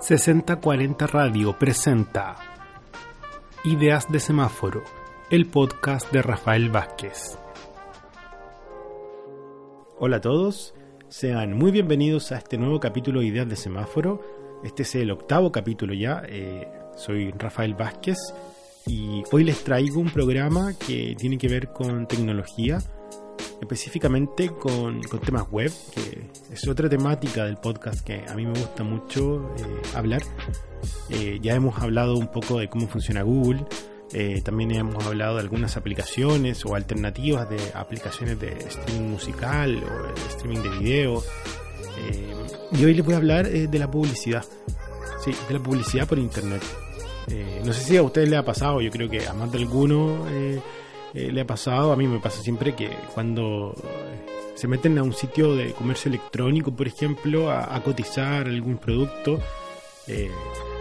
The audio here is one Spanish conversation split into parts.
6040 Radio presenta Ideas de Semáforo, el podcast de Rafael Vázquez. Hola a todos, sean muy bienvenidos a este nuevo capítulo de Ideas de Semáforo. Este es el octavo capítulo ya. Eh, soy Rafael Vázquez y hoy les traigo un programa que tiene que ver con tecnología específicamente con, temas web, que es otra temática del podcast que a mí me gusta mucho eh, hablar. Eh, ya hemos hablado un poco de cómo funciona Google, eh, también hemos hablado de algunas aplicaciones o alternativas de aplicaciones de streaming musical o streaming de video. y hoy les voy a hablar de la publicidad, sí, de la publicidad por internet. no sé si a ustedes les ha pasado, yo creo que a más de alguno eh, le ha pasado, a mí me pasa siempre que cuando eh, se meten a un sitio de comercio electrónico, por ejemplo, a, cotizar algún producto, eh,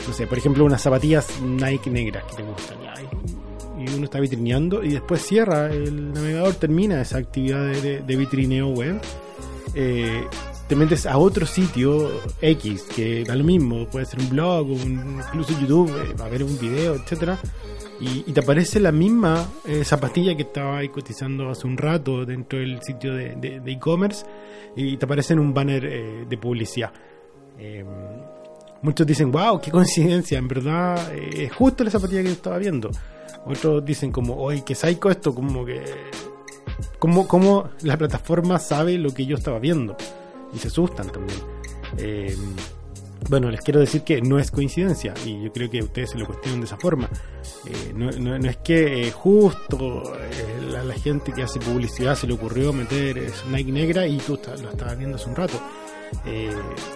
no sé, por ejemplo, unas zapatillas Nike negras que te gustan, y uno está vitrineando y después cierra, el navegador termina esa actividad de, vitrineo web. Te metes a otro sitio X que da lo mismo, puede ser un blog, un, incluso YouTube, va a ver un video, etcétera y, te aparece la misma eh, zapatilla que estaba ahí cotizando hace un rato dentro del sitio de e-commerce y te aparece en un banner eh, de publicidad. Em, muchos dicen, wow, qué coincidencia, en verdad eh, es justo la zapatilla que yo estaba viendo. Otros dicen como, oye, qué psycho esto, como que... Como, como la plataforma sabe lo que yo estaba viendo. Y se asustan también. Em, bueno, les quiero decir que no es coincidencia y yo creo que ustedes se lo cuestionan de esa forma. Eh, no, es que eh, justo eh, la, gente que hace publicidad se le ocurrió meter Nike negra y tú lo estabas viendo hace un rato.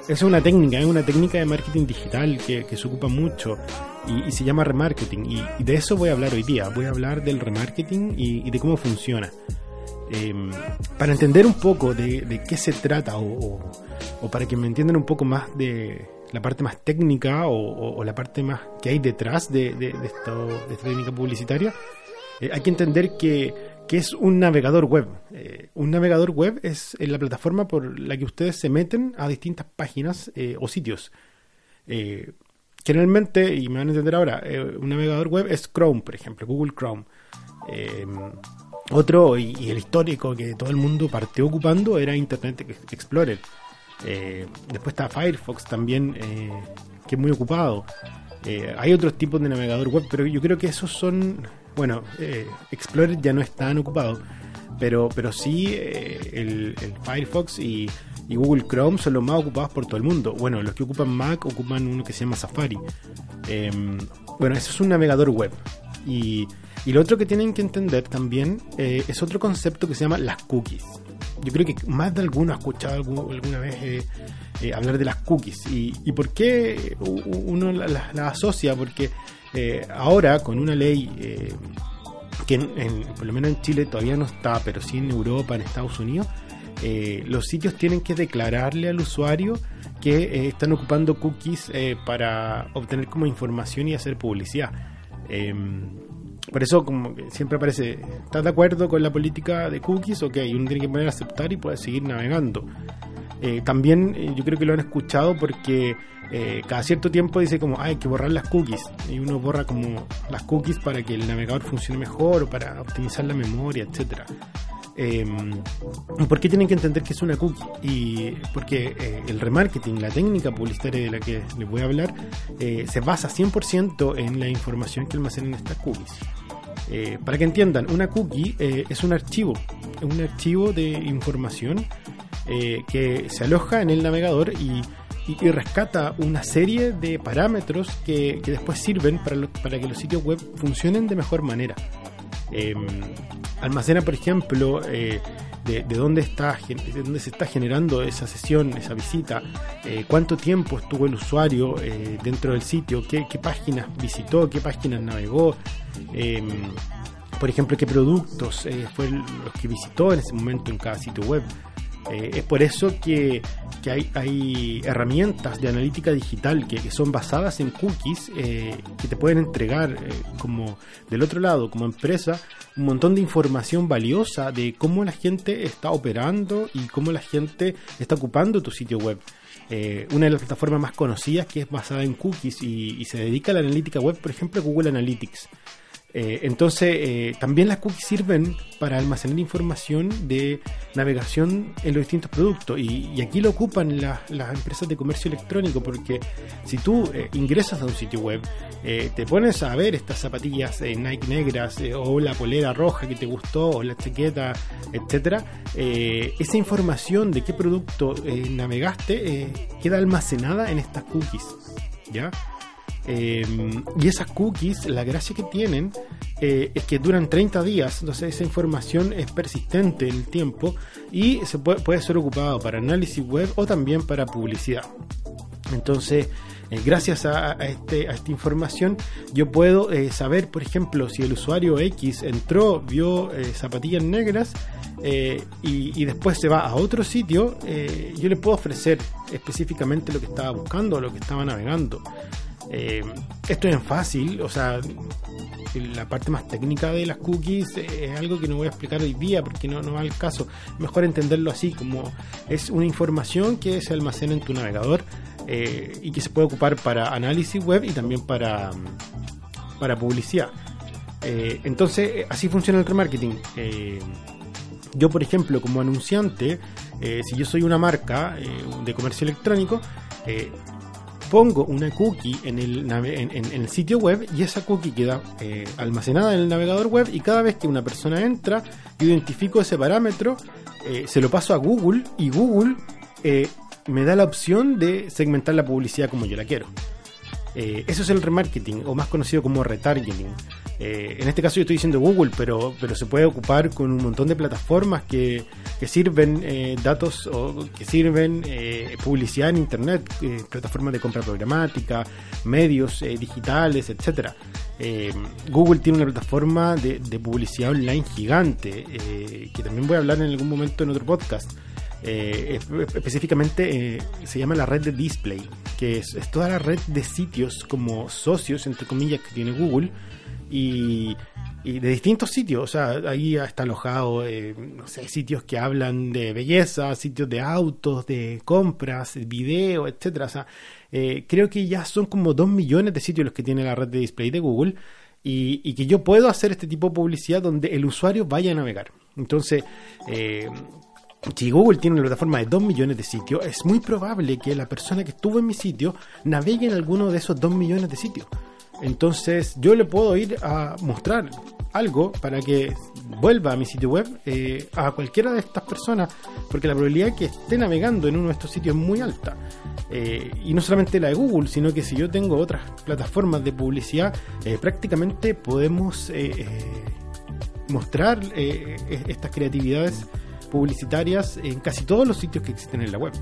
es una técnica, es una técnica de marketing digital que, se ocupa mucho y, se llama remarketing. Y, de eso voy a hablar hoy día. Voy a hablar del remarketing y, de cómo funciona. Para entender un poco de, qué se trata o, para que me entiendan un poco más de, la parte más técnica o, la parte más que hay detrás de, esta técnica publicitaria, eh, hay que entender que, que, es un navegador web. Eh, un navegador web es la plataforma por la que ustedes se meten a distintas páginas eh, o sitios. generalmente, y me van a entender ahora, un navegador web es Chrome, por ejemplo, Google Chrome. Otro, y, el histórico que todo el mundo partió ocupando, era Internet Explorer. Eh, después está Firefox también, eh, que es muy ocupado. Eh, hay otros tipos de navegador web, pero yo creo que esos son, bueno, Explorer ya no es tan ocupado, pero, pero sí el, Firefox y, Google Chrome son los más ocupados por todo el mundo. Bueno, los que ocupan Mac ocupan uno que se llama Safari. Em, bueno, eso es un navegador web. Y, y lo otro que tienen que entender también es otro concepto que se llama las cookies yo creo que más de alguno ha escuchado alguna vez eh, eh, hablar de las cookies. ¿Y, y por qué uno las la, asocia? Porque eh, ahora con una ley que por lo menos en Chile todavía no está, pero sí en Europa, en Estados Unidos, los sitios tienen que declararle al usuario que están ocupando cookies para obtener como información y hacer publicidad. Em, por eso, como que siempre aparece, ¿estás de acuerdo con la política de cookies? Ok, uno tiene que poner a aceptar y puede seguir navegando. Eh, también eh, yo creo que lo han escuchado porque eh, cada cierto tiempo dice como hay que borrar las cookies y uno borra como las cookies para que el navegador funcione mejor o para optimizar la memoria, etcétera. ¿Por qué tienen que entender que es una cookie? Y porque el remarketing, la técnica publicitaria de la que les voy a hablar, se basa 100% en la información que almacenan estas cookies. Eh, para que entiendan, una cookie eh, es un archivo, un archivo de información eh, que se aloja en el navegador y, rescata una serie de parámetros que, después sirven para, para, que los sitios web funcionen de mejor manera. Em, almacena, por ejemplo, de, dónde está, de dónde se está generando esa sesión, esa visita, eh, cuánto tiempo estuvo el usuario eh, dentro del sitio, qué, páginas visitó, qué páginas navegó, em, por ejemplo, qué productos eh, fue los que visitó en ese momento en cada sitio web. Eh, es por eso que, hay, herramientas de analítica digital que, son basadas en cookies eh, que te pueden entregar eh, como del otro lado, como empresa, un montón de información valiosa de cómo la gente está operando y cómo la gente está ocupando tu sitio web. una de las plataformas más conocidas que es basada en cookies y, y se dedica a la analítica web, por ejemplo, Google Analytics. Eh, entonces, eh, también las cookies sirven para almacenar información de navegación en los distintos productos. Y, aquí lo ocupan las empresas de comercio electrónico, porque si tú eh, ingresas a un sitio web, te pones a ver estas zapatillas Nike negras, o la polera roja que te gustó, o la chaqueta, etcétera, esa información de qué producto navegaste queda almacenada en estas cookies. ¿Ya? Em, y esas cookies, la gracia que tienen eh, es que duran 30 días, entonces esa información es persistente en el tiempo y se puede, puede ser ocupado para análisis web o también para publicidad. Entonces, eh, gracias a, este, a, esta información, yo puedo eh, saber, por ejemplo, si el usuario X entró, vio zapatillas negras y, y, después se va a otro sitio, yo le puedo ofrecer específicamente lo que estaba buscando o lo que estaba navegando. Eh, esto es fácil, o sea, la parte más técnica de las cookies es algo que no voy a explicar hoy día porque no, no va al caso. Mejor entenderlo así, como es una información que se almacena en tu navegador eh, y que se puede ocupar para análisis web y también para, para publicidad. Eh, entonces, así funciona el remarketing. yo, por ejemplo, como anunciante, si yo soy una marca de comercio electrónico, pongo una cookie en el, sitio web y esa cookie queda eh, almacenada en el navegador web y cada vez que una persona entra, identifico ese parámetro, eh, se lo paso a Google y Google eh, me da la opción de segmentar la publicidad como yo la quiero. eso es el remarketing, o más conocido como retargeting. Eh, en este caso yo estoy diciendo Google, pero, pero se puede ocupar con un montón de plataformas que, sirven eh, datos o que sirven eh, publicidad en Internet, plataformas de compra programática, medios digitales, etcétera. Google tiene una plataforma de, publicidad online gigante, que también voy a hablar en algún momento en otro podcast. específicamente se llama la red de display, que es, toda la red de sitios como socios, entre comillas, que tiene Google, y, de distintos sitios. O sea, ahí está alojado, eh, no sé, sitios que hablan de belleza, sitios de autos, de compras, video, etcétera. O sea, eh, creo que ya son como dos millones de sitios los que tiene la red de display de Google. Y, que yo puedo hacer este tipo de publicidad donde el usuario vaya a navegar. Entonces, eh, si Google tiene una plataforma de 2 millones de sitios, es muy probable que la persona que estuvo en mi sitio navegue en alguno de esos 2 millones de sitios. Entonces yo le puedo ir a mostrar algo para que vuelva a mi sitio web eh, a cualquiera de estas personas, porque la probabilidad de que esté navegando en uno de estos sitios es muy alta. Eh, y no solamente la de Google, sino que si yo tengo otras plataformas de publicidad, eh, prácticamente podemos mostrar estas creatividades publicitarias en casi todos los sitios que existen en la web.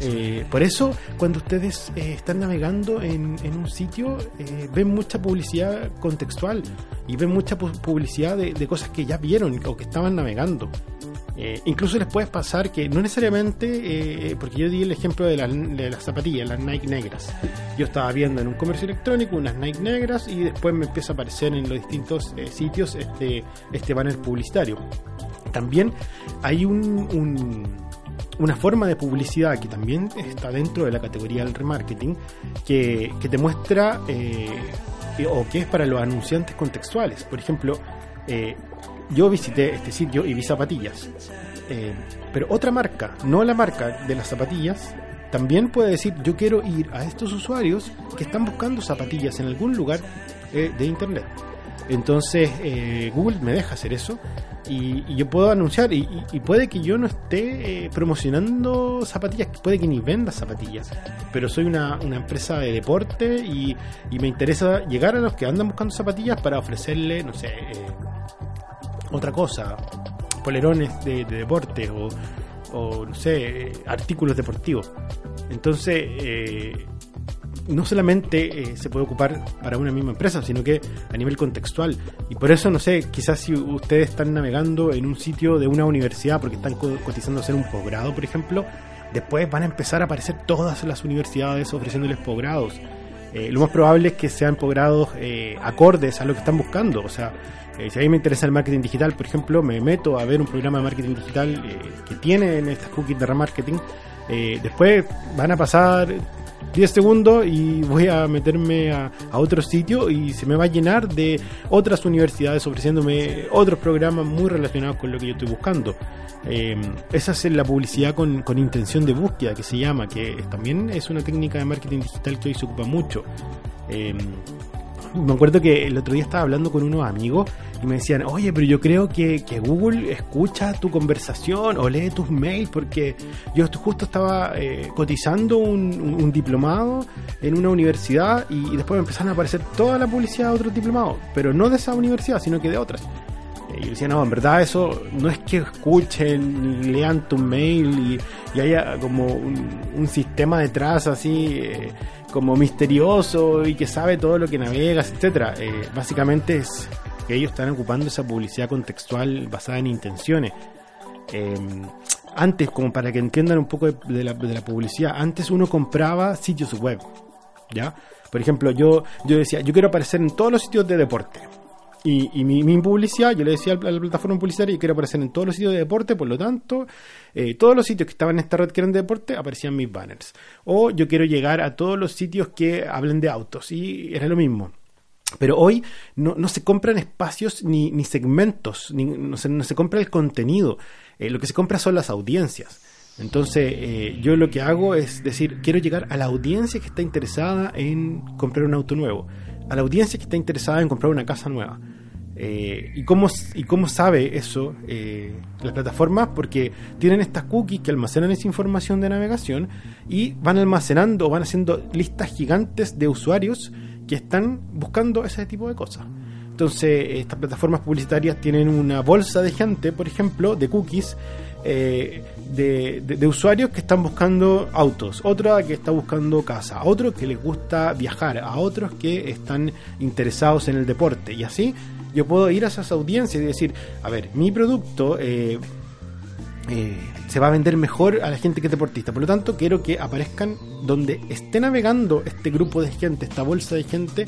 Eh, por eso, cuando ustedes eh, están navegando en, un sitio, eh, ven mucha publicidad contextual y ven mucha publicidad de, cosas que ya vieron o que estaban navegando. incluso les puede pasar que no necesariamente, porque yo di el ejemplo de, las zapatillas, las Nike negras. Yo estaba viendo en un comercio electrónico unas Nike negras y después me empieza a aparecer en los distintos sitios este, este banner publicitario. También hay un una forma de publicidad que también está dentro de la categoría del remarketing, que, que te muestra eh, o que es para los anunciantes contextuales. Por ejemplo, eh, yo visité este sitio y vi zapatillas, eh, pero otra marca, no la marca de las zapatillas, también puede decir yo quiero ir a estos usuarios que están buscando zapatillas en algún lugar de internet. Entonces Google me deja hacer eso y, yo puedo anunciar y, puede que yo no esté eh, promocionando zapatillas, puede que ni venda zapatillas, pero soy una, empresa de deporte y, me interesa llegar a los que andan buscando zapatillas para ofrecerle, no sé, eh, otra cosa, polerones de, deporte o, o, no sé, artículos deportivos. Entonces, eh, no solamente eh, se puede ocupar para una misma empresa, sino que a nivel contextual. Y por eso, no sé, quizás si ustedes están navegando en un sitio de una universidad porque están cotizando hacer un posgrado, por ejemplo, después van a empezar a aparecer todas las universidades ofreciéndoles posgrados. Eh, lo más probable es que sean posgrados eh, acordes a lo que están buscando. O sea, si a mí me interesa el marketing digital, por ejemplo, me meto a ver un programa de marketing digital que tiene en estas cookies de remarketing Eh, después van a pasar 10 segundos y voy a meterme a, otro sitio y se me va a llenar de otras universidades ofreciéndome otros programas muy relacionados con lo que yo estoy buscando. Eh, esa es la publicidad con, con, intención de búsqueda que se llama, que también es una técnica de marketing digital que hoy se ocupa mucho. Eh, me acuerdo que el otro día estaba hablando con unos amigos y me decían, oye, pero yo creo que, Google escucha tu conversación o lee tus mails porque yo justo estaba eh, cotizando un, diplomado en una universidad y, después me empezaron a aparecer toda la publicidad de otros diplomados, pero no de esa universidad, sino que de otras. Y yo decía, no, en verdad eso no es que escuchen, lean tu mail y, haya como un, sistema detrás así... Eh, como misterioso y que sabe todo lo que navegas, etcétera. Eh, básicamente es que ellos están ocupando esa publicidad contextual basada en intenciones. Em, antes, como para que entiendan un poco de, la, publicidad, antes uno compraba sitios web, ¿ya? Por ejemplo, yo, yo decía, yo quiero aparecer en todos los sitios de deporte. Y, mi, publicidad, yo le decía a la plataforma publicitaria, yo quiero aparecer en todos los sitios de deporte, por lo tanto, eh, todos los sitios que estaban en esta red que eran de deporte, aparecían mis banners. O yo quiero llegar a todos los sitios que hablen de autos, y era lo mismo. Pero hoy no, no se compran espacios ni, ni segmentos, ni, no, se, no se compra el contenido, eh, lo que se compra son las audiencias. Entonces, eh, yo lo que hago es decir, quiero llegar a la audiencia que está interesada en comprar un auto nuevo a la audiencia que está interesada en comprar una casa nueva. Eh, ¿y, cómo, ¿Y cómo sabe eso eh, las plataformas? Porque tienen estas cookies que almacenan esa información de navegación y van almacenando o van haciendo listas gigantes de usuarios que están buscando ese tipo de cosas. Entonces, estas plataformas publicitarias tienen una bolsa de gente, por ejemplo, de cookies eh, de, usuarios que están buscando autos, otra que está buscando casa, otro que les gusta viajar, a otros que están interesados en el deporte. Y así yo puedo ir a esas audiencias y decir, a ver, mi producto eh, eh, se va a vender mejor a la gente que es deportista. Por lo tanto, quiero que aparezcan donde esté navegando este grupo de gente, esta bolsa de gente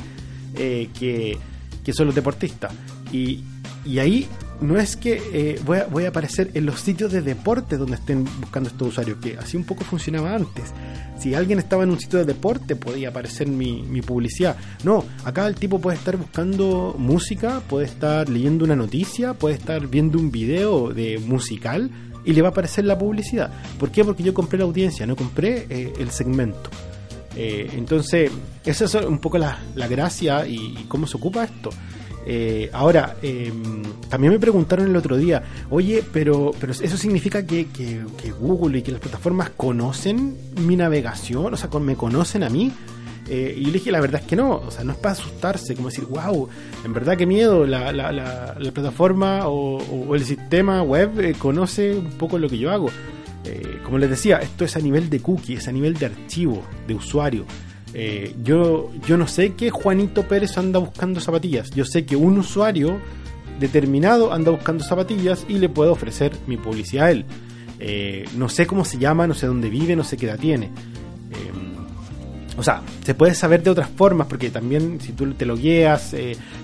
que, que son los deportistas. Y, y ahí no es que eh, voy, a, voy, a, aparecer en los sitios de deporte donde estén buscando estos usuarios, que así un poco funcionaba antes. Si alguien estaba en un sitio de deporte, podía aparecer mi, mi publicidad. No, acá el tipo puede estar buscando música, puede estar leyendo una noticia, puede estar viendo un video de musical y le va a aparecer la publicidad. ¿Por qué? Porque yo compré la audiencia, no compré eh, el segmento. Eh, entonces, esa es un poco la, la gracia y cómo se ocupa esto. Eh, ahora, em, también me preguntaron el otro día, oye, pero, pero eso significa que, Google y que las plataformas conocen mi navegación, o sea, me conocen a mí. Eh, y yo le dije, la verdad es que no, o sea, no es para asustarse, como decir, wow, en verdad qué miedo, la, la, la, plataforma o, el sistema web eh, conoce un poco lo que yo hago. Como les decía, esto es a nivel de cookie, es a nivel de archivo, de usuario. Eh, yo, yo no sé que Juanito Pérez anda buscando zapatillas. Yo sé que un usuario determinado anda buscando zapatillas y le puedo ofrecer mi publicidad a él. Eh, no sé cómo se llama, no sé dónde vive, no sé qué edad tiene. Eh, o sea, se puede saber de otras formas, porque también si tú te lo guías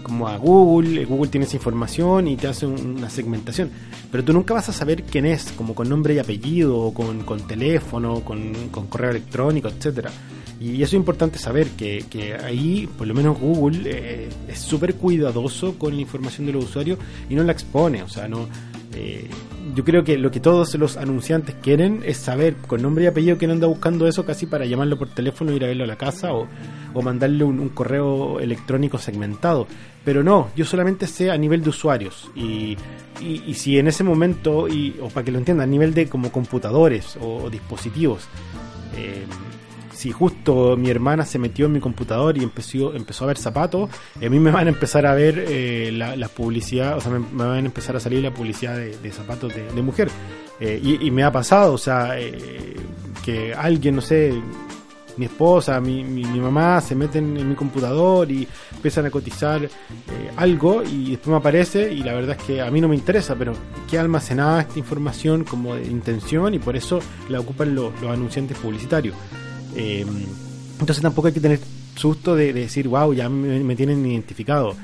como a Google, Google tiene esa información y te hace una segmentación. Pero tú nunca vas a saber quién es, como con nombre y apellido, o con, con teléfono, con, con correo electrónico, etcétera. Y eso es importante saber que, que ahí, por lo menos Google, eh, es súper cuidadoso con la información de los usuarios y no la expone. O sea, no. Eh, yo creo que lo que todos los anunciantes quieren es saber con nombre y apellido quién anda buscando eso casi para llamarlo por teléfono, ir a verlo a la casa o, o mandarle un, correo electrónico segmentado. Pero no, yo solamente sé a nivel de usuarios. Y, y, si en ese momento, y, o para que lo entiendan, a nivel de como computadores o, dispositivos. Eh, si justo mi hermana se metió en mi computador y empezó, empezó a ver zapatos, a mí me van a empezar a ver eh, la, publicidad, o sea, me, van a empezar a salir la publicidad de, zapatos de, mujer. Eh, y, me ha pasado, o sea, eh, que alguien, no sé, mi esposa, mi, mi, mamá se meten en mi computador y empiezan a cotizar algo y después me aparece y la verdad es que a mí no me interesa, pero queda almacenada esta información como de intención y por eso la ocupan los anunciantes publicitarios. Em, entonces tampoco hay que tener susto de, decir, wow, ya me, tienen identificado.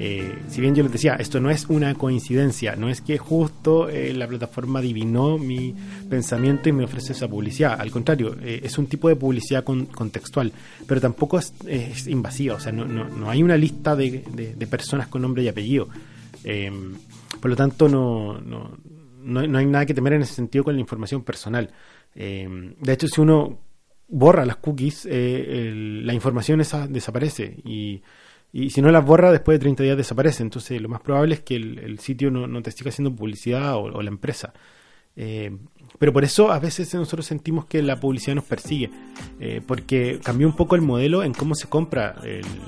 Eh, si bien yo les decía, esto no es una coincidencia, no es que justo eh, la plataforma adivinó mi pensamiento y me ofrece esa publicidad, al contrario, eh, es un tipo de publicidad contextual, pero tampoco es, invasiva, o sea, no, no, hay una lista de, de, personas con nombre y apellido. por lo tanto, no, no, no, hay nada que temer en ese sentido con la información personal. de hecho, si uno borra las cookies, la información esa desaparece y y si no las borra, después de 30 días desaparece. Entonces, lo más probable es que el, sitio no, te siga haciendo publicidad o, la empresa. Eh, pero por eso a veces nosotros sentimos que la publicidad nos persigue, eh, porque cambió un poco el modelo en cómo se compra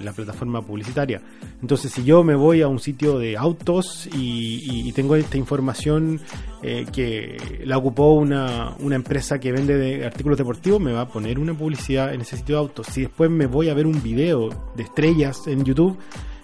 la plataforma publicitaria. Entonces, si yo me voy a un sitio de autos y, tengo esta información eh, que la ocupó una, una empresa que vende de artículos deportivos, me va a poner una publicidad en ese sitio de autos. Si después me voy a ver un video de estrellas en YouTube,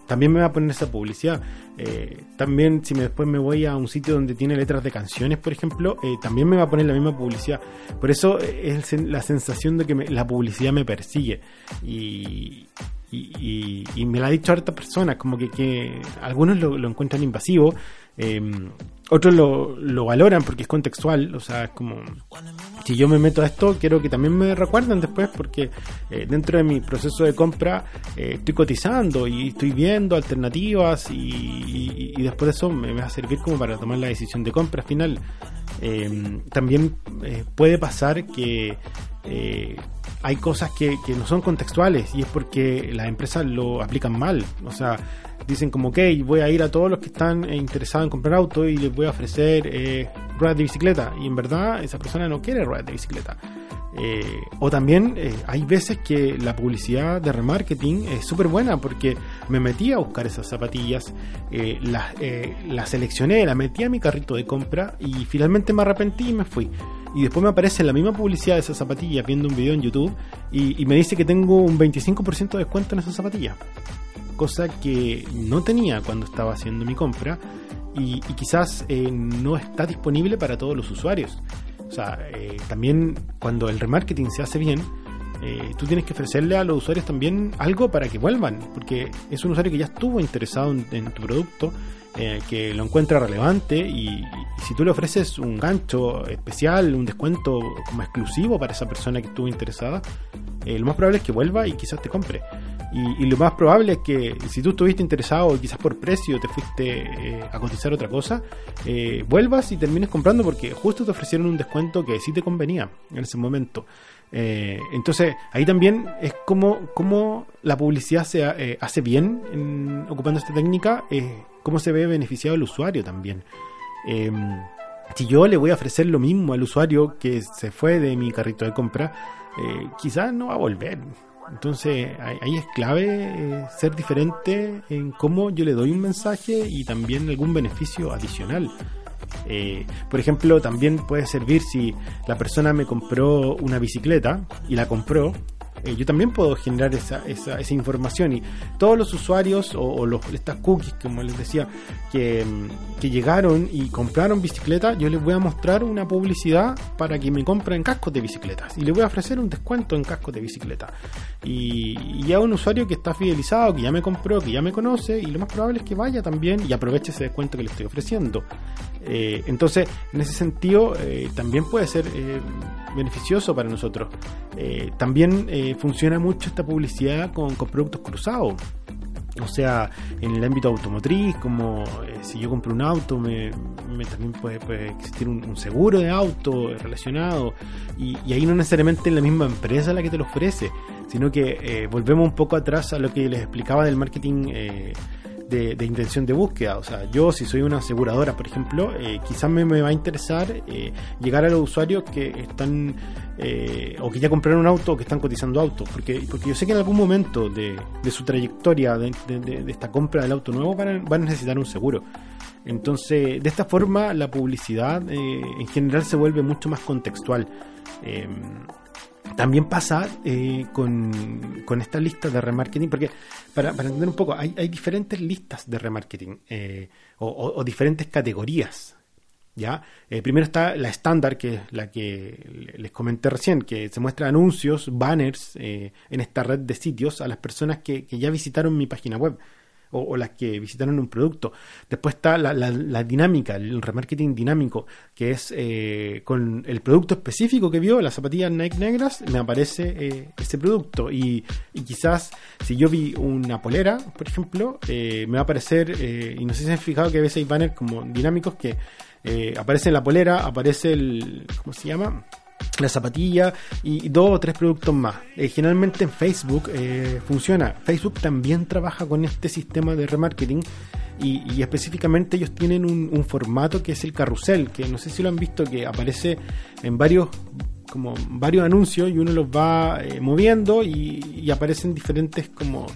también me va a poner esa publicidad. Eh, también si me, después me voy a un sitio donde tiene letras de canciones, por ejemplo, eh, también me va a poner la misma publicidad. Por eso es la sensación de que la publicidad me persigue. Y, y, me la ha dicho harta personas, como que, que algunos lo, lo encuentran invasivo, eh, otros lo, lo, valoran porque es contextual, o sea, es como, si yo me meto a esto, quiero que también me recuerden después porque eh, dentro de mi proceso de compra eh, estoy cotizando y estoy viendo alternativas y, después de eso me, va a servir como para tomar la decisión de compra final. Eh, también puede pasar que hay cosas que, no son contextuales y es porque las empresas lo aplican mal, o sea, dicen como, ok, voy a ir a todos los que están eh, interesados en comprar auto y les voy a ofrecer eh, ruedas de bicicleta. Y en verdad esa persona no quiere ruedas de bicicleta. Eh, o también eh, hay veces que la publicidad de remarketing es súper buena porque me metí a buscar esas zapatillas, las la seleccioné, la metí a mi carrito de compra y finalmente me arrepentí y me fui. Y después me aparece la misma publicidad de esas zapatillas viendo un video en YouTube y, me dice que tengo un 25% de descuento en esas zapatillas cosa que no tenía cuando estaba haciendo mi compra y, quizás eh, no está disponible para todos los usuarios. O sea, eh, también cuando el remarketing se hace bien, eh, tú tienes que ofrecerle a los usuarios también algo para que vuelvan, porque es un usuario que ya estuvo interesado en, tu producto, que lo encuentra relevante y, si tú le ofreces un gancho especial, un descuento como exclusivo para esa persona que estuvo interesada, lo más probable es que vuelva y quizás te compre. Y, lo más probable es que si tú estuviste interesado, quizás por precio te fuiste eh, a cotizar otra cosa, eh, vuelvas y termines comprando porque justo te ofrecieron un descuento que sí te convenía en ese momento. Eh, entonces, ahí también es como, como la publicidad se hace bien ocupando esta técnica, cómo se ve beneficiado el usuario también. Em, si yo le voy a ofrecer lo mismo al usuario que se fue de mi carrito de compra, quizás no va a volver entonces ahí es clave eh, ser diferente en cómo yo le doy un mensaje y también algún beneficio adicional. Eh, por ejemplo, también puede servir si la persona me compró una bicicleta y la compró eh, yo también puedo generar esa, esa, esa información y todos los usuarios o, los, estas cookies, como les decía, que, mm, que, llegaron y compraron bicicleta, yo les voy a mostrar una publicidad para que me compren cascos de bicicletas y les voy a ofrecer un descuento en cascos de bicicleta. Y, a un usuario que está fidelizado, que ya me compró, que ya me conoce y lo más probable es que vaya también y aproveche ese descuento que le estoy ofreciendo. Eh, entonces, en ese sentido, eh, también puede ser beneficioso para nosotros. también funciona mucho esta publicidad con, productos cruzados. O sea, en el ámbito automotriz, como eh, si yo compro un auto, me, también puede, existir un, seguro de auto relacionado. Y, ahí no necesariamente es la misma empresa la que te lo ofrece, sino que eh, volvemos un poco atrás a lo que les explicaba del marketing eh, de, intención de búsqueda. O sea, yo si soy una aseguradora, por ejemplo, eh, quizás me, va a interesar eh, llegar a los usuarios que están eh, o que ya compraron un auto o que están cotizando autos, porque, porque yo sé que en algún momento de, su trayectoria de, esta compra del auto nuevo van a, necesitar un seguro. Entonces, de esta forma, la publicidad en general se vuelve mucho más contextual. También pasa eh, con, con esta lista de remarketing, porque para, entender un poco, hay, diferentes listas de remarketing eh, o, diferentes categorías. ¿ya? Eh, primero está la estándar, que es la que les comenté recién, que se muestra anuncios, banners en esta red de sitios a las personas que ya visitaron mi página web. O, las que visitaron un producto. Después está la, dinámica, el remarketing dinámico, que es eh, con el producto específico que vio, las zapatillas Nike negras, me aparece eh, ese producto. Y, quizás si yo vi una polera, por ejemplo, me va a aparecer, y no sé si han fijado que a veces hay banners como dinámicos que aparece la polera, aparece el, ¿cómo se llama? La zapatilla y dos o tres productos más. Eh, generalmente en Facebook eh, funciona. Facebook también trabaja con este sistema de remarketing y, específicamente ellos tienen un, formato que es el carrusel, que no sé si lo han visto, que aparece en varios como varios anuncios y uno los va eh, moviendo y, aparecen diferentes como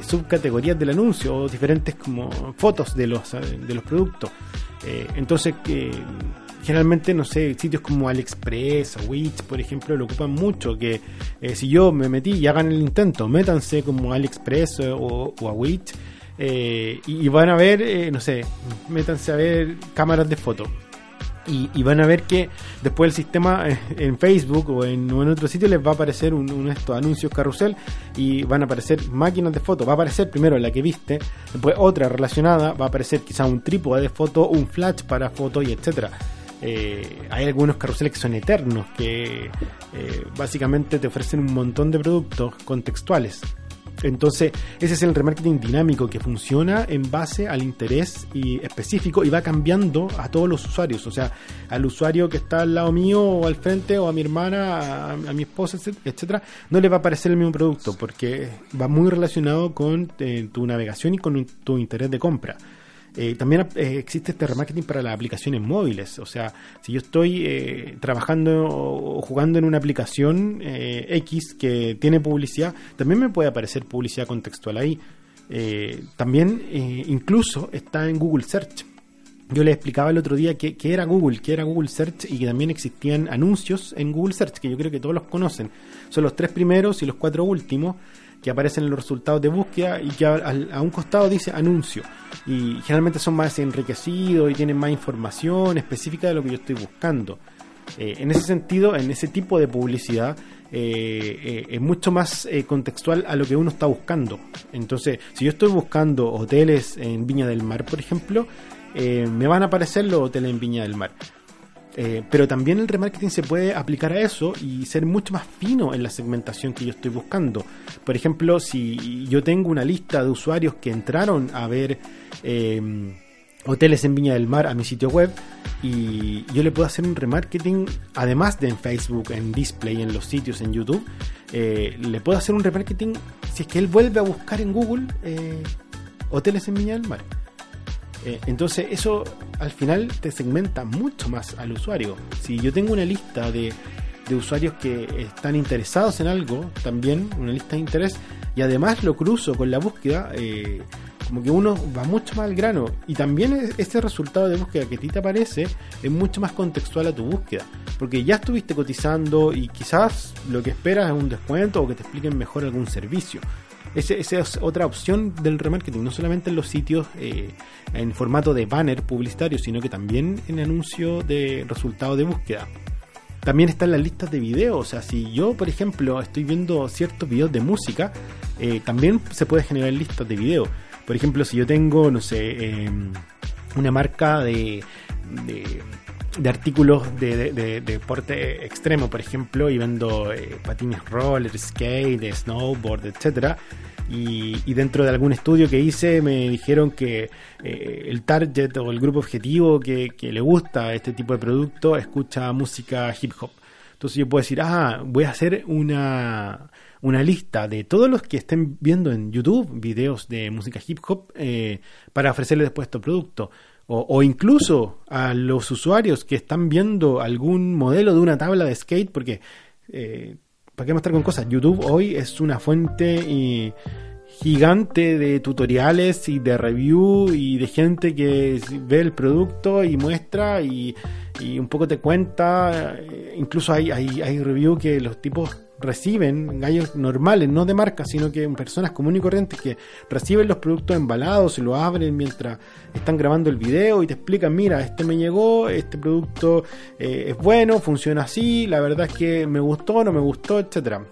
subcategorías del anuncio o diferentes como fotos de los de los productos. entonces generalmente, no sé, sitios como AliExpress o Wix, por ejemplo, lo ocupan mucho. Que eh, si yo me metí y hagan el intento, métanse como AliExpress o, a Wix eh, y, van a ver, eh, no sé, métanse a ver cámaras de foto. Y, van a ver que después el sistema en Facebook o en, otro sitio les va a aparecer un, un estos anuncios carrusel y van a aparecer máquinas de foto. Va a aparecer primero la que viste, después otra relacionada, va a aparecer quizá un trípode de foto, un flash para foto y etcétera. Eh, hay algunos carruseles que son eternos, que eh, básicamente te ofrecen un montón de productos contextuales. Entonces, ese es el remarketing dinámico que funciona en base al interés y específico y va cambiando a todos los usuarios. O sea, al usuario que está al lado mío o al frente o a mi hermana, a, mi esposa, etcétera, no le va a aparecer el mismo producto porque va muy relacionado con eh, tu navegación y con tu interés de compra. Eh, también eh, existe este remarketing para las aplicaciones móviles. O sea, si yo estoy eh, trabajando o jugando en una aplicación X que tiene publicidad, también me puede aparecer publicidad contextual ahí. también incluso está en Google Search. Yo les explicaba el otro día que, era Google, que era Google Search y que también existían anuncios en Google Search, que yo creo que todos los conocen. Son los tres primeros y los cuatro últimos que aparecen en los resultados de búsqueda y que a, un costado dice anuncio. Y generalmente son más enriquecidos y tienen más información específica de lo que yo estoy buscando. Eh, en ese sentido, en ese tipo de publicidad, eh, eh, es mucho más contextual a lo que uno está buscando. Entonces, si yo estoy buscando hoteles en Viña del Mar, por ejemplo, me van a aparecer los hoteles en Viña del Mar. Eh, pero también el remarketing se puede aplicar a eso y ser mucho más fino en la segmentación que yo estoy buscando. Por ejemplo, si yo tengo una lista de usuarios que entraron a ver em, hoteles en Viña del Mar a mi sitio web y yo le puedo hacer un remarketing, además de en Facebook, en display, en los sitios, en YouTube, eh, le puedo hacer un remarketing si es que él vuelve a buscar en Google eh, hoteles en Viña del Mar. Eh, entonces eso al final te segmenta mucho más al usuario. Si yo tengo una lista de, usuarios que están interesados en algo, también una lista de interés, y además lo cruzo con la búsqueda, eh, como que uno va mucho más al grano. Y también ese resultado de búsqueda que a ti te aparece es mucho más contextual a tu búsqueda. Porque ya estuviste cotizando y quizás lo que esperas es un descuento o que te expliquen mejor algún servicio esa es otra opción del remarketing, no solamente en los sitios eh, en formato de banner publicitario, sino que también en anuncio de resultados de búsqueda. También están las listas de videos, o sea, si yo, por ejemplo, estoy viendo ciertos videos de música, eh, también se puede generar listas de video. Por ejemplo, si yo tengo, no sé, em, una marca de artículos de, deporte extremo, por ejemplo, y vendo eh, patines roller, skate, snowboard, etcétera. Y, dentro de algún estudio que hice me dijeron que eh, el target o el grupo objetivo que, le gusta este tipo de producto escucha música hip hop. Entonces yo puedo decir, ah, voy a hacer una, una lista de todos los que estén viendo en YouTube videos de música hip hop eh, para ofrecerle después este producto. O, incluso a los usuarios que están viendo algún modelo de una tabla de skate, porque eh, ¿para qué mostrar con cosas? YouTube hoy es una fuente gigante de tutoriales y de review y de gente que ve el producto y muestra y, un poco te cuenta. Eh, incluso hay, hay, hay review que los tipos reciben, gallos normales, no de marca, sino que personas comunes y corrientes que reciben los productos embalados y lo abren mientras están grabando el video y te explican, mira, este me llegó, este producto eh, es bueno, funciona así, la verdad es que me gustó, no me gustó, etcétera.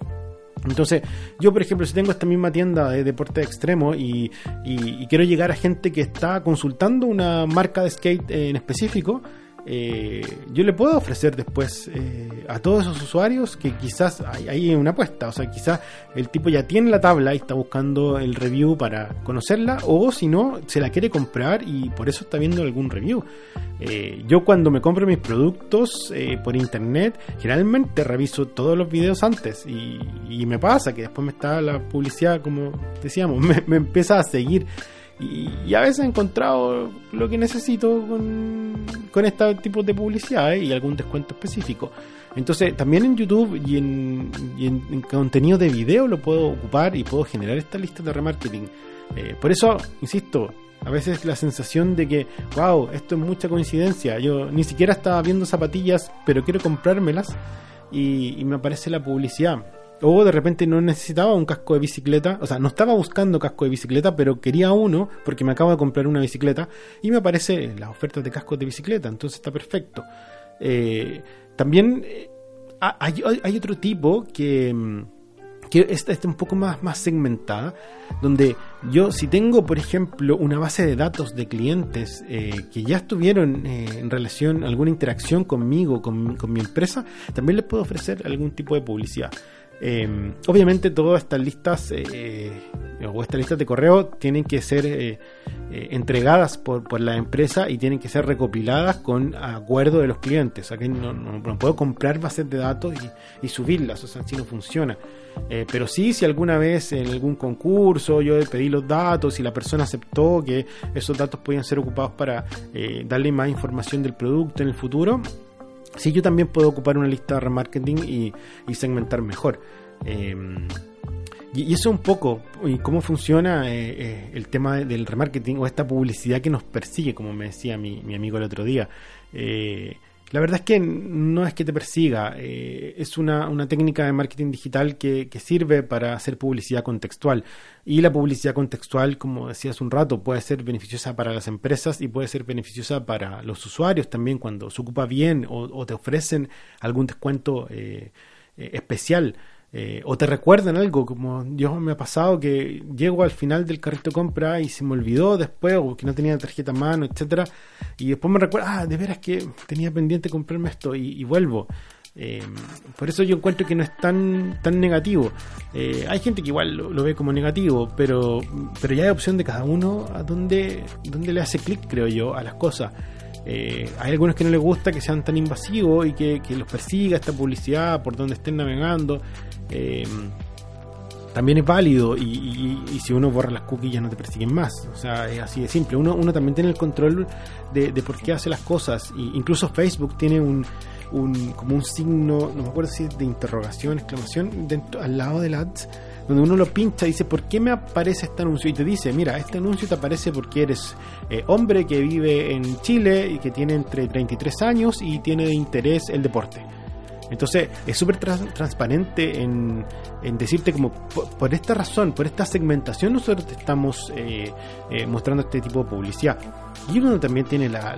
Entonces, yo por ejemplo, si tengo esta misma tienda de deporte extremo y, y, quiero llegar a gente que está consultando una marca de skate en específico, eh, yo le puedo ofrecer después eh, a todos esos usuarios que quizás hay, una apuesta, o sea, quizás el tipo ya tiene la tabla y está buscando el review para conocerla, o si no, se la quiere comprar y por eso está viendo algún review. Eh, yo cuando me compro mis productos por internet, generalmente reviso todos los videos antes. Y, me pasa que después me está la publicidad, como decíamos, me empieza a seguir y, a veces he encontrado lo que necesito con, con este tipo de publicidad y algún descuento específico. Entonces, también en YouTube y en, contenido de video lo puedo ocupar y puedo generar esta lista de remarketing. Eh, por eso, insisto, a veces la sensación de que, wow, esto es mucha coincidencia. Yo ni siquiera estaba viendo zapatillas, pero quiero comprármelas y, y me aparece la publicidad. O de repente no necesitaba un casco de bicicleta, o sea, no estaba buscando casco de bicicleta, pero quería uno porque me acabo de comprar una bicicleta y me aparece las ofertas de cascos de bicicleta, entonces está perfecto. Eh, también eh, hay, otro tipo que, mm, que está, un poco más, más segmentada, donde yo si tengo, por ejemplo, una base de datos de clientes eh, que ya estuvieron en relación, alguna interacción conmigo, con, con mi empresa, también les puedo ofrecer algún tipo de publicidad. Em, obviamente todas estas listas eh, o estas listas de correo tienen que ser eh, eh, entregadas por, la empresa y tienen que ser recopiladas con acuerdo de los clientes. O no, puedo comprar bases de datos y, subirlas, o sea, así no funciona. pero sí, si alguna vez en algún concurso yo pedí los datos y la persona aceptó que esos datos podían ser ocupados para darle más información del producto en el futuro, Sí, yo también puedo ocupar una lista de remarketing y, y segmentar mejor. Em, y, eso un poco, y cómo funciona eh, eh, el tema del remarketing o esta publicidad que nos persigue, como me decía mi, mi amigo el otro día. Eh, la verdad es que no es que te persiga, eh, es una, técnica de marketing digital que, sirve para hacer publicidad contextual. Y la publicidad contextual, como decía hace un rato, puede ser beneficiosa para las empresas y puede ser beneficiosa para los usuarios también cuando se ocupa bien o, te ofrecen algún descuento eh, eh, especial. Eh, o te recuerdan algo, como yo me ha pasado que llego al final del carrito de compra y se me olvidó después, o que no tenía tarjeta a mano, etcétera, y después me recuerda, ah, de veras que tenía pendiente comprarme esto y, vuelvo. Eh, por eso yo encuentro que no es tan, tan negativo. Eh, hay gente que igual lo, ve como negativo, pero, pero ya hay opción de cada uno a donde le hace clic, creo yo, a las cosas. hay algunos que no les gusta que sean tan invasivos y que, que los persiga esta publicidad por donde estén navegando. Eh, también es válido y, si uno borra las cookies ya no te persiguen más. O sea, es así de simple. Uno, uno también tiene el control de, por qué hace las cosas. Y incluso Facebook tiene un, como un signo, no me acuerdo si es de interrogación, exclamación, dentro, al lado del ads, donde uno lo pincha y dice, ¿por qué me aparece este anuncio? Y te dice, mira, este anuncio te aparece porque eres eh, hombre que vive en Chile y que tiene entre 33 años y tiene de interés el deporte entonces es súper transparente en, decirte como por, esta razón, por esta segmentación nosotros te estamos eh, eh, mostrando este tipo de publicidad. Y uno también tiene la,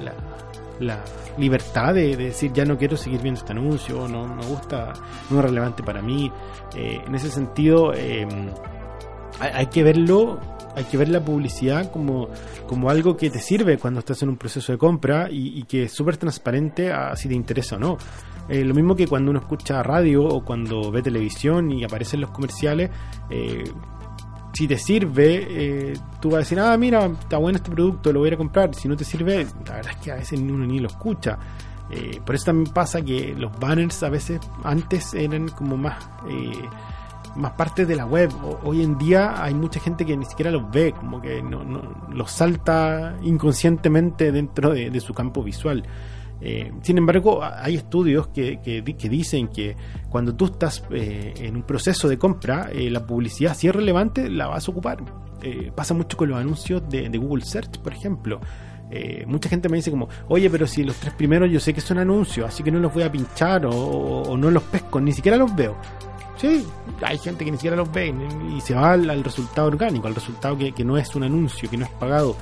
libertad de, decir ya no quiero seguir viendo este anuncio, no me gusta, no es relevante para mí. Eh, en ese sentido em, hay, que verlo hay que ver la publicidad como, como algo que te sirve cuando estás en un proceso de compra y, y que es súper transparente a si te interesa o no. Eh, lo mismo que cuando uno escucha radio o cuando ve televisión y aparecen los comerciales, eh, si te sirve, eh, tú vas a decir, ah, mira, está bueno este producto, lo voy a ir a comprar. Si no te sirve, la verdad es que a veces uno ni lo escucha. por eso también pasa que los banners a veces antes eran como más más parte de la web. hoy en día hay mucha gente que ni siquiera los ve, como que no, no los salta inconscientemente dentro de su campo visual. Eh, sin embargo, hay estudios que, que, dicen que cuando tú estás eh, en un proceso de compra, eh, la publicidad, si es relevante, la vas a ocupar. pasa mucho con los anuncios de, Google Search, por ejemplo. mucha gente me dice como, oye, pero si los tres primeros yo sé que son anuncios, así que no los voy a pinchar o, no los pesco, ni siquiera los veo. Sí, hay gente que ni siquiera los ve y se va al, resultado orgánico, al resultado que, no es un anuncio, que no es pagado.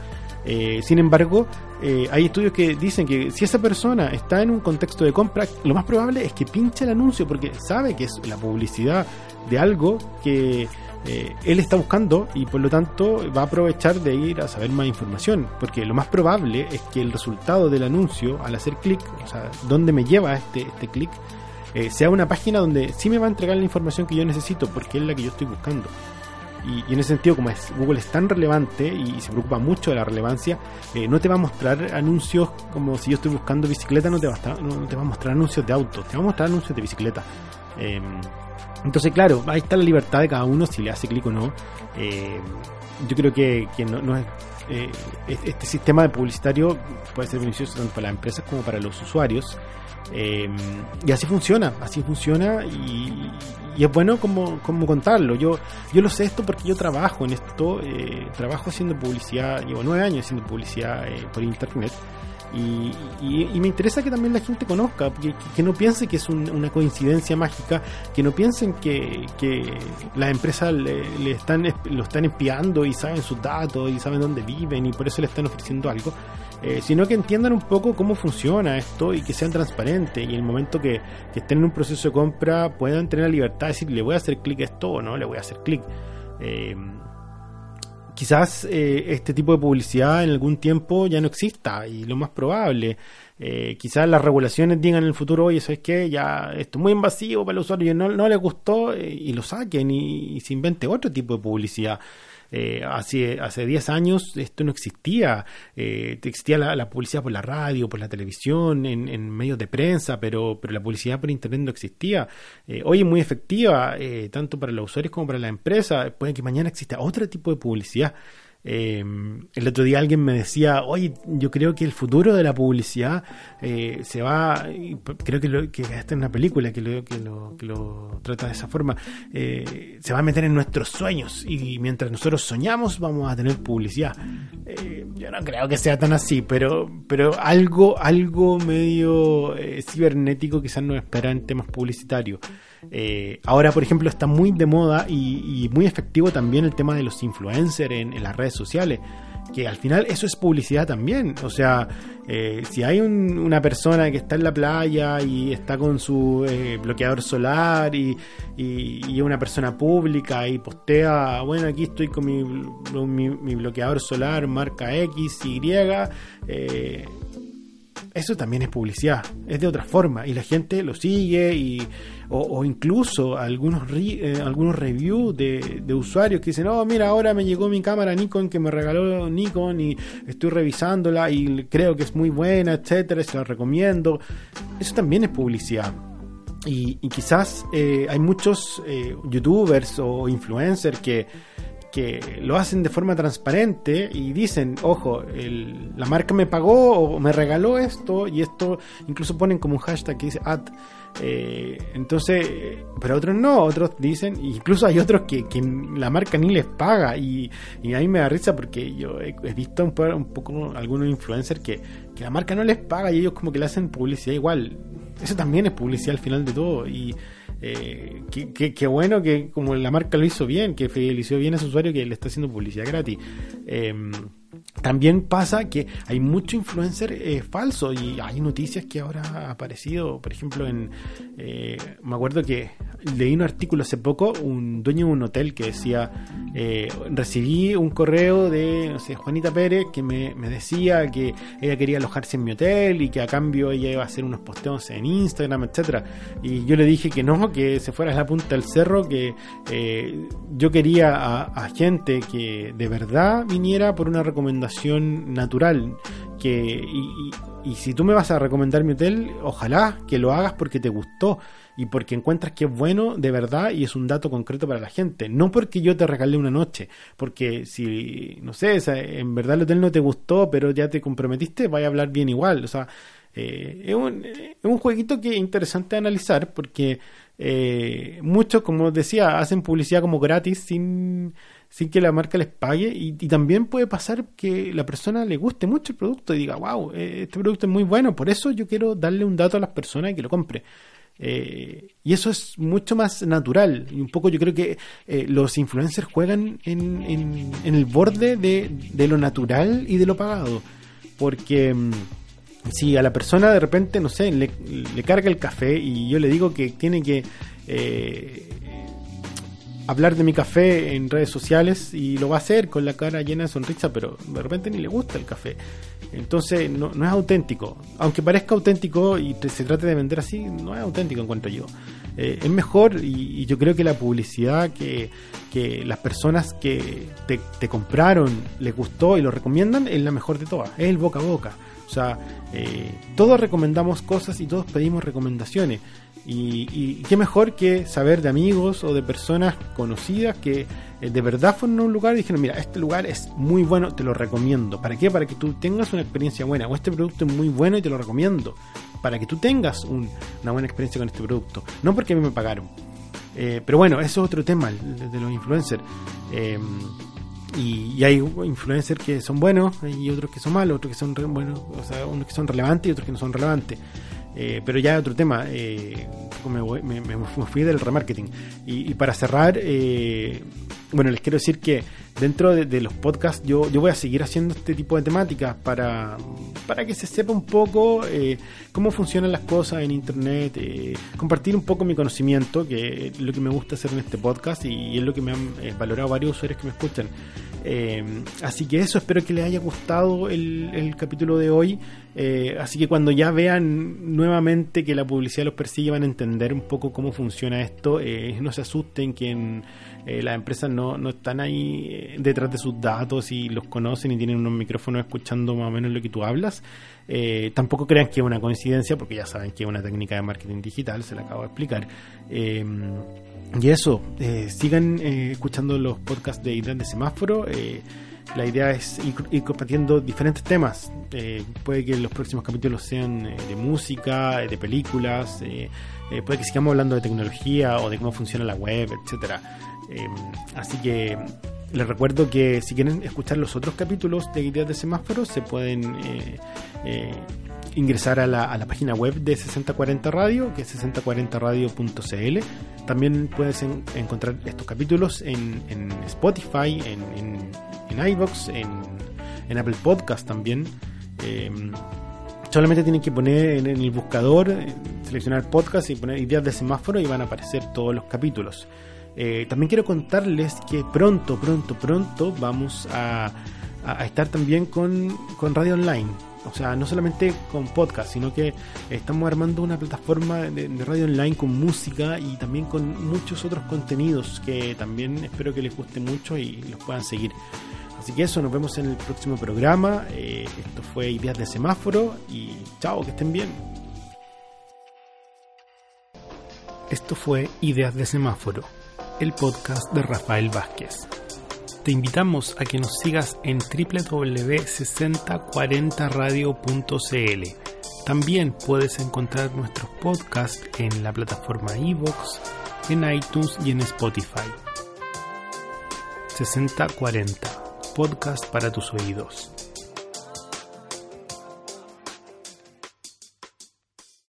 Eh, sin embargo, eh, hay estudios que dicen que si esa persona está en un contexto de compra, lo más probable es que pinche el anuncio porque sabe que es la publicidad de algo que eh, él está buscando y por lo tanto va a aprovechar de ir a saber más información, porque lo más probable es que el resultado del anuncio al hacer clic, o sea, dónde me lleva este, este clic, sea una página donde sí me va a entregar la información que yo necesito, porque es la que yo estoy buscando. Y, en ese sentido, como es, Google es tan relevante y, se preocupa mucho de la relevancia, eh, no te va a mostrar anuncios como si yo estoy buscando bicicleta, no te va a, no, te va a mostrar anuncios de autos, te va a mostrar anuncios de bicicleta. Em, entonces, claro, ahí está la libertad de cada uno si le hace clic o no. Em, yo creo que, no, es, eh, este sistema de publicitario puede ser beneficioso tanto para las empresas como para los usuarios. Em, y así funciona, así funciona y, es bueno como, como, contarlo. Yo, yo lo sé esto porque yo trabajo en esto, eh, trabajo haciendo publicidad, llevo nueve años haciendo publicidad eh, por internet. Y, me interesa que también la gente conozca, que, no piense que es una coincidencia mágica, que no piensen que, que las empresas le, están, lo están espiando y saben sus datos y saben dónde viven y por eso le están ofreciendo algo, eh, sino que entiendan un poco cómo funciona esto y que sean transparentes y en el momento que, estén en un proceso de compra puedan tener la libertad de decir, le voy a hacer clic a esto o no, le voy a hacer clic. Eh, quizás eh, este tipo de publicidad en algún tiempo ya no exista y lo más probable. Eh, quizás las regulaciones digan en el futuro, oye, ¿sabes qué? Ya esto es muy invasivo para el usuario y no, no le gustó eh, y lo saquen y, se invente otro tipo de publicidad. Eh, hace, hace 10 años esto no existía. Eh, existía la, publicidad por la radio, por la televisión, en, medios de prensa, pero, pero la publicidad por Internet no existía. Eh, hoy es muy efectiva, eh, tanto para los usuarios como para la empresa. Puede que mañana exista otro tipo de publicidad. Eh, el otro día alguien me decía, oye, yo creo que el futuro de la publicidad eh, se va, creo que, lo, que esta es una película que lo, que lo, trata de esa forma, eh, se va a meter en nuestros sueños y mientras nosotros soñamos vamos a tener publicidad. Eh, yo no creo que sea tan así, pero, pero algo, algo medio cibernético quizás nos espera en temas publicitarios. Eh, ahora, por ejemplo, está muy de moda y, muy efectivo también el tema de los influencers en, las redes sociales. Que al final eso es publicidad también. O sea, eh, si hay una persona que está en la playa y está con su eh, bloqueador solar y, y, una persona pública y postea, bueno, aquí estoy con mi, mi, bloqueador solar marca X, Y, eso también es publicidad, es de otra forma y la gente lo sigue y o, incluso algunos eh, algunos reviews de, de, usuarios que dicen, oh mira ahora me llegó mi cámara Nikon que me regaló Nikon y estoy revisándola y creo que es muy buena, etcétera, se la recomiendo. Eso también es publicidad. Y, quizás eh, hay muchos eh, youtubers o influencers que que lo hacen de forma transparente y dicen, ojo, la marca me pagó o me regaló esto y esto incluso ponen como un hashtag que dice ad. Eh, entonces, pero otros no, otros dicen, incluso hay otros que, la marca ni les paga y, a mí me da risa porque yo he, visto un, poco algunos influencers que, que la marca no les paga y ellos como que le hacen publicidad igual. Eso también es publicidad al final de todo y eh, qué, bueno que como la marca lo hizo bien, que fidelizó bien a su usuario que le está haciendo publicidad gratis. Eh, también pasa que hay mucho influencer eh, falso y hay noticias que ahora ha aparecido, por ejemplo, en eh, me acuerdo que leí un artículo hace poco, un dueño de un hotel que decía, eh, recibí un correo de, no sé, Juanita Pérez que me, decía que ella quería alojarse en mi hotel y que a cambio ella iba a hacer unos posteos en Instagram, etcétera Y yo le dije que no, que se fuera a la punta del cerro, que yo quería a gente que de verdad viniera por una recomendación natural. Que, y, si tú me vas a recomendar mi hotel, ojalá que lo hagas porque te gustó y porque encuentras que es bueno de verdad y es un dato concreto para la gente. No porque yo te regalé una noche, porque si, no sé, en verdad el hotel no te gustó, pero ya te comprometiste, vaya a hablar bien igual. O sea, eh, es, un, es un jueguito que es interesante analizar porque eh, muchos, como decía, hacen publicidad como gratis sin sin que la marca les pague y, también puede pasar que la persona le guste mucho el producto y diga, wow, eh, este producto es muy bueno, por eso yo quiero darle un dato a las personas y que lo compre. Eh, y eso es mucho más natural. Y un poco yo creo que eh, los influencers juegan en, en, el borde de, lo natural y de lo pagado. Porque mm, si a la persona de repente, no sé, le, carga el café y yo le digo que tiene que hablar de mi café en redes sociales y lo va a hacer con la cara llena de sonrisa, pero de repente ni le gusta el café. Entonces no, es auténtico. Aunque parezca auténtico y se trate de vender así, no es auténtico encuentro yo. Eh, es mejor y, yo creo que la publicidad que, las personas que te, te, compraron les gustó y lo recomiendan es la mejor de todas. Es el boca a boca. O sea, eh, todos recomendamos cosas y todos pedimos recomendaciones. Y, qué mejor que saber de amigos o de personas conocidas que eh, de verdad fueron a un lugar y dijeron, mira, este lugar es muy bueno, te lo recomiendo. ¿Para qué? Para que tú tengas una experiencia buena. O este producto es muy bueno y te lo recomiendo. Para que tú tengas una buena experiencia con este producto. No porque a mí me pagaron. Eh, pero bueno, eso es otro tema de, los influencers. Y, hay influencers que son buenos y otros que son malos, otros que son buenos, o sea, unos que son relevantes y otros que no son relevantes. Eh, pero ya otro tema, eh, me, me, fui del remarketing. Y, y para cerrar, eh, bueno, les quiero decir que dentro de, los podcasts yo, yo voy a seguir haciendo este tipo de temáticas para, para que se sepa un poco eh, cómo funcionan las cosas en Internet, eh, compartir un poco mi conocimiento, que es lo que me gusta hacer en este podcast y, es lo que me han eh, valorado varios usuarios que me escuchan. Así que eso, espero que les haya gustado el, capítulo de hoy. así que cuando ya vean nuevamente que la publicidad los persigue van a entender un poco cómo funciona esto. no se asusten que eh, las empresas no, no están ahí eh, detrás de sus datos y los conocen y tienen unos micrófonos escuchando más o menos lo que tú hablas. Eh, tampoco crean que es una coincidencia, porque ya saben que es una técnica de marketing digital, se la acabo de explicar. Y eso, sigan escuchando los podcasts de Ideas de Semáforo. la idea es ir, compartiendo diferentes temas. puede que los próximos capítulos sean de música, de películas, puede que sigamos hablando de tecnología o de cómo funciona la web, etcétera. Em, así que les recuerdo que si quieren escuchar los otros capítulos de Ideas de Semáforo, se pueden eh, eh, ingresar a la, página web de 6040 Radio, que es 6040radio.cl. También puedes encontrar estos capítulos en, Spotify, en, en, en en, Apple Podcast también. Em, solamente tienen que poner en, el buscador, eh, seleccionar podcast y poner ideas de semáforo y van a aparecer todos los capítulos. Eh, también quiero contarles que pronto, pronto, pronto vamos a, estar también con, radio online. O sea, no solamente con podcast, sino que estamos armando una plataforma de, radio online con música y también con muchos otros contenidos que también espero que les guste mucho y los puedan seguir. Así que eso, nos vemos en el próximo programa. Eh, esto fue Ideas de Semáforo y chao, que estén bien. Esto fue Ideas de Semáforo el podcast de Rafael Vázquez. Te invitamos a que nos sigas en www.6040radio.cl. También puedes encontrar nuestros podcasts en la plataforma iVoox, en iTunes y en Spotify. 6040, podcast para tus oídos.